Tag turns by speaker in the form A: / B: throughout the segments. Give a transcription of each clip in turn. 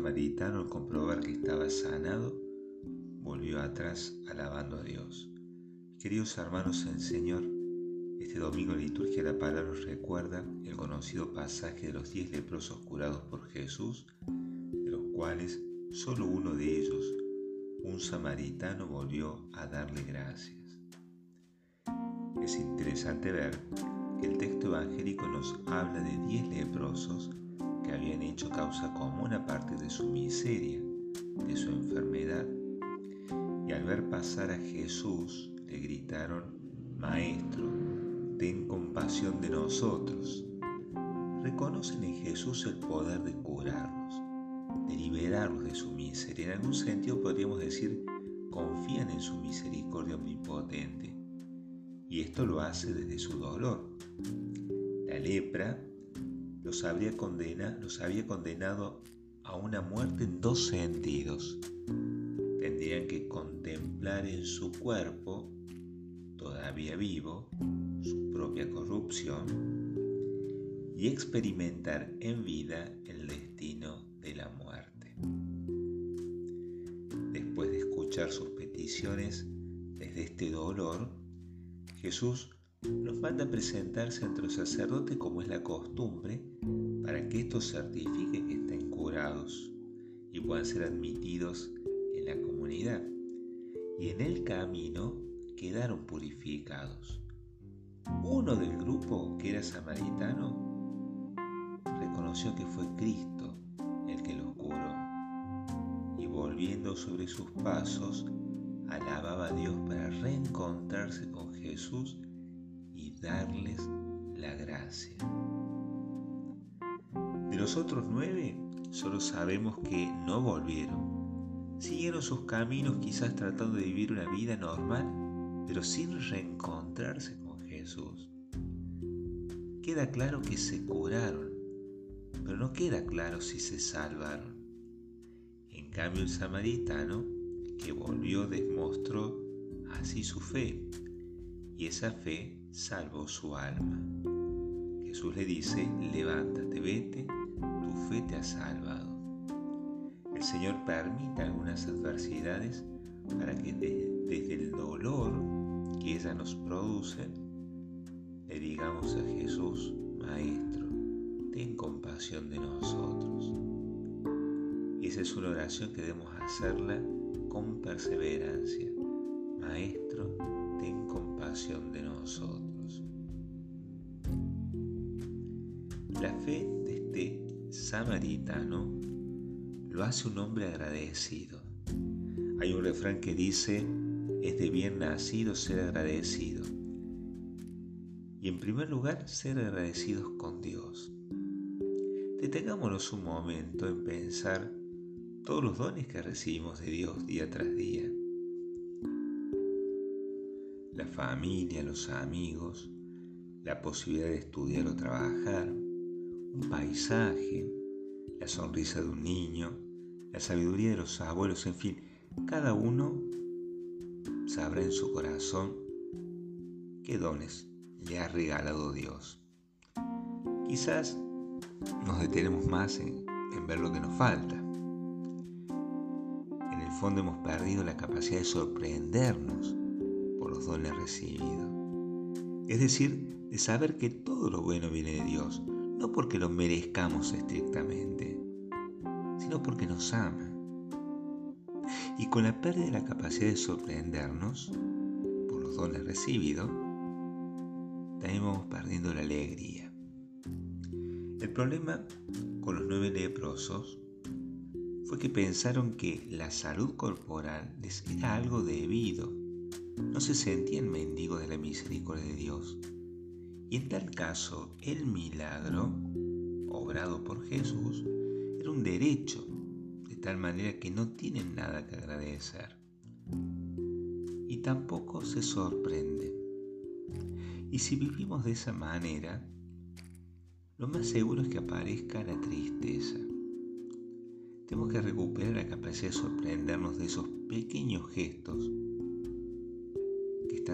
A: samaritano al comprobar que estaba sanado, volvió atrás alabando a Dios. Queridos hermanos en Señor, este domingo la liturgia la palabra nos recuerda el conocido pasaje de los diez leprosos curados por Jesús, de los cuales solo uno de ellos, un samaritano, volvió a darle gracias. Es interesante ver que el texto evangélico nos habla de diez leprosos que habían hecho causa común a partir de su miseria, de su enfermedad, y al ver pasar a Jesús le gritaron, Maestro, ten compasión de nosotros. Reconocen en Jesús el poder de curarnos, de liberarnos de su miseria. En algún sentido podríamos decir, confían en su misericordia omnipotente. Y esto lo hace desde su dolor. La lepra los habría, los había condenado a una muerte en dos sentidos. Tendrían que contemplar en su cuerpo, todavía vivo, su propia corrupción y experimentar en vida el destino de la muerte. Después de escuchar sus peticiones desde este dolor, Jesús nos manda presentarse ante los sacerdotes como es la costumbre para que estos certifiquen que estén curados y puedan ser admitidos en la comunidad. Y en el camino quedaron purificados. Uno del grupo, que era samaritano, reconoció que fue Cristo el que los curó y volviendo sobre sus pasos, alababa a Dios para reencontrarse con Jesús y darles la gracia. De los otros nueve, solo sabemos que no volvieron. Siguieron sus caminos quizás tratando de vivir una vida normal, pero sin reencontrarse con Jesús. Queda claro que se curaron, pero no queda claro si se salvaron. En cambio el samaritano que volvió demostró así su fe, y esa fe salvó su alma. Jesús le dice, levántate, vete, tu fe te ha salvado. El Señor permite algunas adversidades para que desde el dolor que ella nos produce, le digamos a Jesús, Maestro, ten compasión de nosotros. Y esa es una oración que debemos hacerla con perseverancia. Maestro, ten compasión de nosotros. La fe de este samaritano lo hace un hombre agradecido. Hay un refrán que dice, es de bien nacido ser agradecido. Y en primer lugar, ser agradecidos con Dios. Detengámonos un momento en pensar todos los dones que recibimos de Dios día tras día. Familia, los amigos, la posibilidad de estudiar o trabajar, un paisaje, la sonrisa de un niño, la sabiduría de los abuelos, en fin, cada uno sabrá en su corazón qué dones le ha regalado Dios. Quizás nos detenemos más en, ver lo que nos falta. En el fondo hemos perdido la capacidad de sorprendernos los dones recibidos. Es decir, de saber que todo lo bueno viene de Dios, no porque lo merezcamos estrictamente, sino porque nos ama. Y con la pérdida de la capacidad de sorprendernos por los dones recibidos, estamos perdiendo la alegría. El problema con los nueve leprosos fue que pensaron que la salud corporal les era algo debido. No se sentían mendigos de la misericordia de Dios. Y en tal caso, el milagro, obrado por Jesús, era un derecho, de tal manera que no tienen nada que agradecer. Y tampoco se sorprenden y si vivimos de esa manera, lo más seguro es que aparezca la tristeza. Tenemos que recuperar la capacidad de sorprendernos de esos pequeños gestos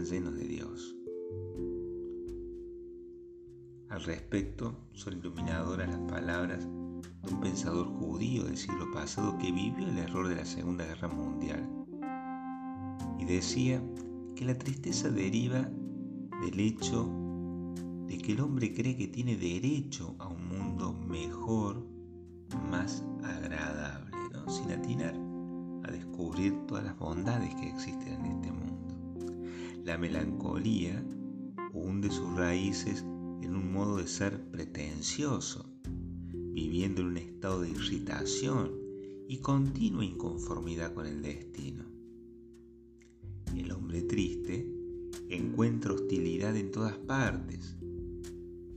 A: llenos de Dios. Al respecto, son iluminadoras las palabras de un pensador judío del siglo pasado que vivió el error de la Segunda Guerra Mundial. Y decía que la tristeza deriva del hecho de que el hombre cree que tiene derecho a un mundo mejor, más agradable, sin atinar a descubrir todas las bondades que existen en este mundo. La melancolía hunde sus raíces en un modo de ser pretencioso, viviendo en un estado de irritación y continua inconformidad con el destino. El hombre triste encuentra hostilidad en todas partes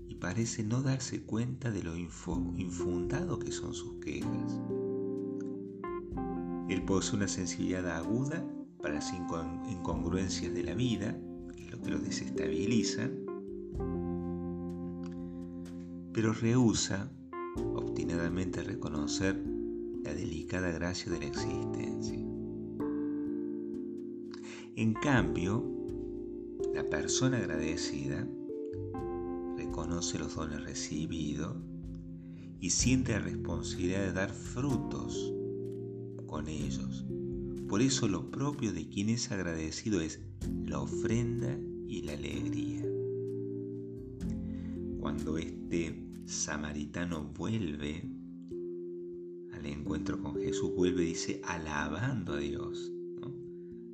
A: y parece no darse cuenta de lo infundado que son sus quejas. Él posee una sensibilidad aguda para las incongruencias de la vida, que es lo que lo desestabiliza, pero rehúsa obstinadamente reconocer la delicada gracia de la existencia. En cambio, la persona agradecida reconoce los dones recibidos y siente la responsabilidad de dar frutos con ellos. Por eso lo propio de quien es agradecido es la ofrenda y la alegría. Cuando este samaritano vuelve al encuentro con Jesús, vuelve, dice, alabando a Dios.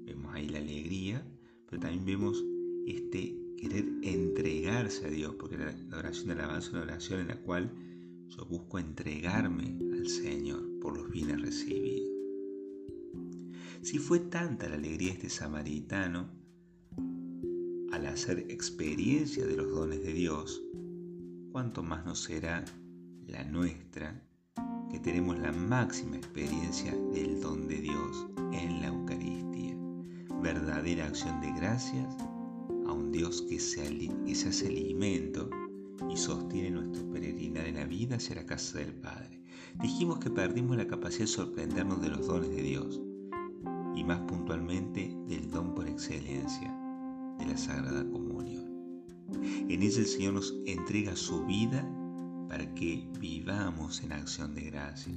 A: Vemos ahí la alegría, pero también vemos este querer entregarse a Dios, porque la oración de alabanza es una oración en la cual yo busco entregarme al Señor por los bienes recibidos. Si fue tanta la alegría de este samaritano al hacer experiencia de los dones de Dios, cuánto más no será la nuestra que tenemos la máxima experiencia del don de Dios en la Eucaristía, verdadera acción de gracias a un Dios que se, hace alimento y sostiene nuestro peregrinar en la vida hacia la casa del Padre. Dijimos que perdimos la capacidad de sorprendernos de los dones de Dios y más puntualmente del don por excelencia de la Sagrada Comunión. En ella el Señor nos entrega su vida para que vivamos en acción de gracia.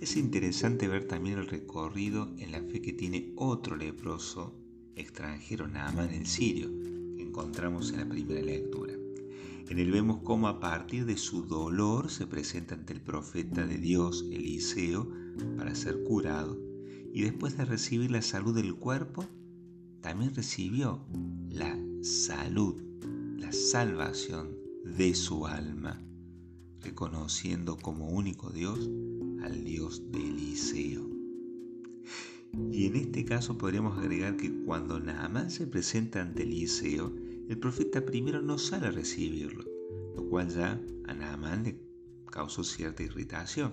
A: Es interesante ver también el recorrido en la fe que tiene otro leproso extranjero, Naaman el sirio, que encontramos en la primera lectura. En él vemos cómo a partir de su dolor se presenta ante el profeta de Dios, Eliseo, para ser curado, y después de recibir la salud del cuerpo, también recibió la salud, la salvación de su alma, reconociendo como único Dios al Dios de Eliseo. Y en este caso podríamos agregar que cuando Naamán se presenta ante Eliseo, el profeta primero no sale a recibirlo, lo cual ya a Naamán le causó cierta irritación.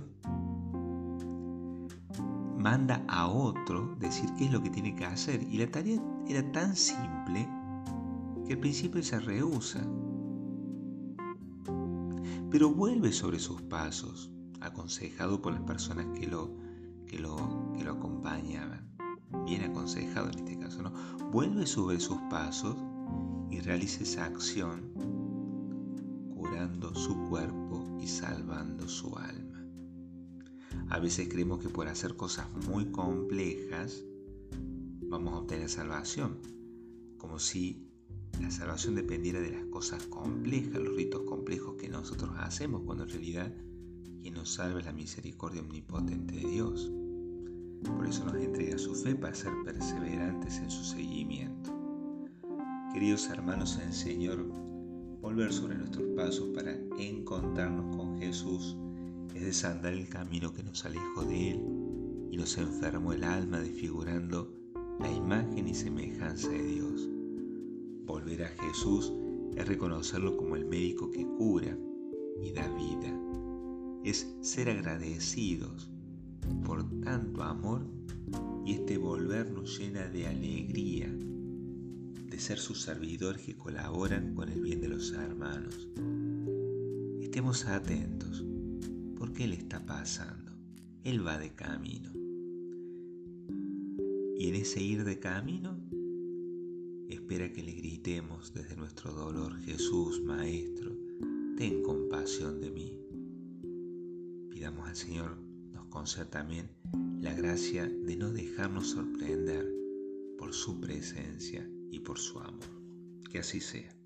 A: Manda a otro decir qué es lo que tiene que hacer y la tarea era tan simple que al principio se rehúsa, pero vuelve sobre sus pasos, aconsejado por las personas que lo, que lo, que lo acompañaban, bien aconsejado en este caso, ¿no? Vuelve sobre sus pasos y realiza esa acción curando su cuerpo y salvando su alma. A veces creemos que por hacer cosas muy complejas vamos a obtener salvación, como si la salvación dependiera de las cosas complejas, los ritos complejos que nosotros hacemos, cuando en realidad quien nos salva es la misericordia omnipotente de Dios. Por eso nos entrega su fe para ser perseverantes en su seguimiento. Queridos hermanos en el Señor, volver sobre nuestros pasos para encontrarnos con Jesús es desandar el camino que nos alejó de Él y nos enfermó el alma desfigurando la imagen y semejanza de Dios. Volver a Jesús es reconocerlo como el médico que cura y da vida. Es ser agradecidos por tanto amor y este volver nos llena de alegría de ser sus servidores que colaboran con el bien de los hermanos. Estemos atentos porque Él está pasando. Él va de camino. Y en ese ir de camino espera que le gritemos desde nuestro dolor, Jesús, Maestro, ten compasión de mí. pidamos al Señor nos conceda también la gracia de no dejarnos sorprender por su presencia y por su amor. Que así sea.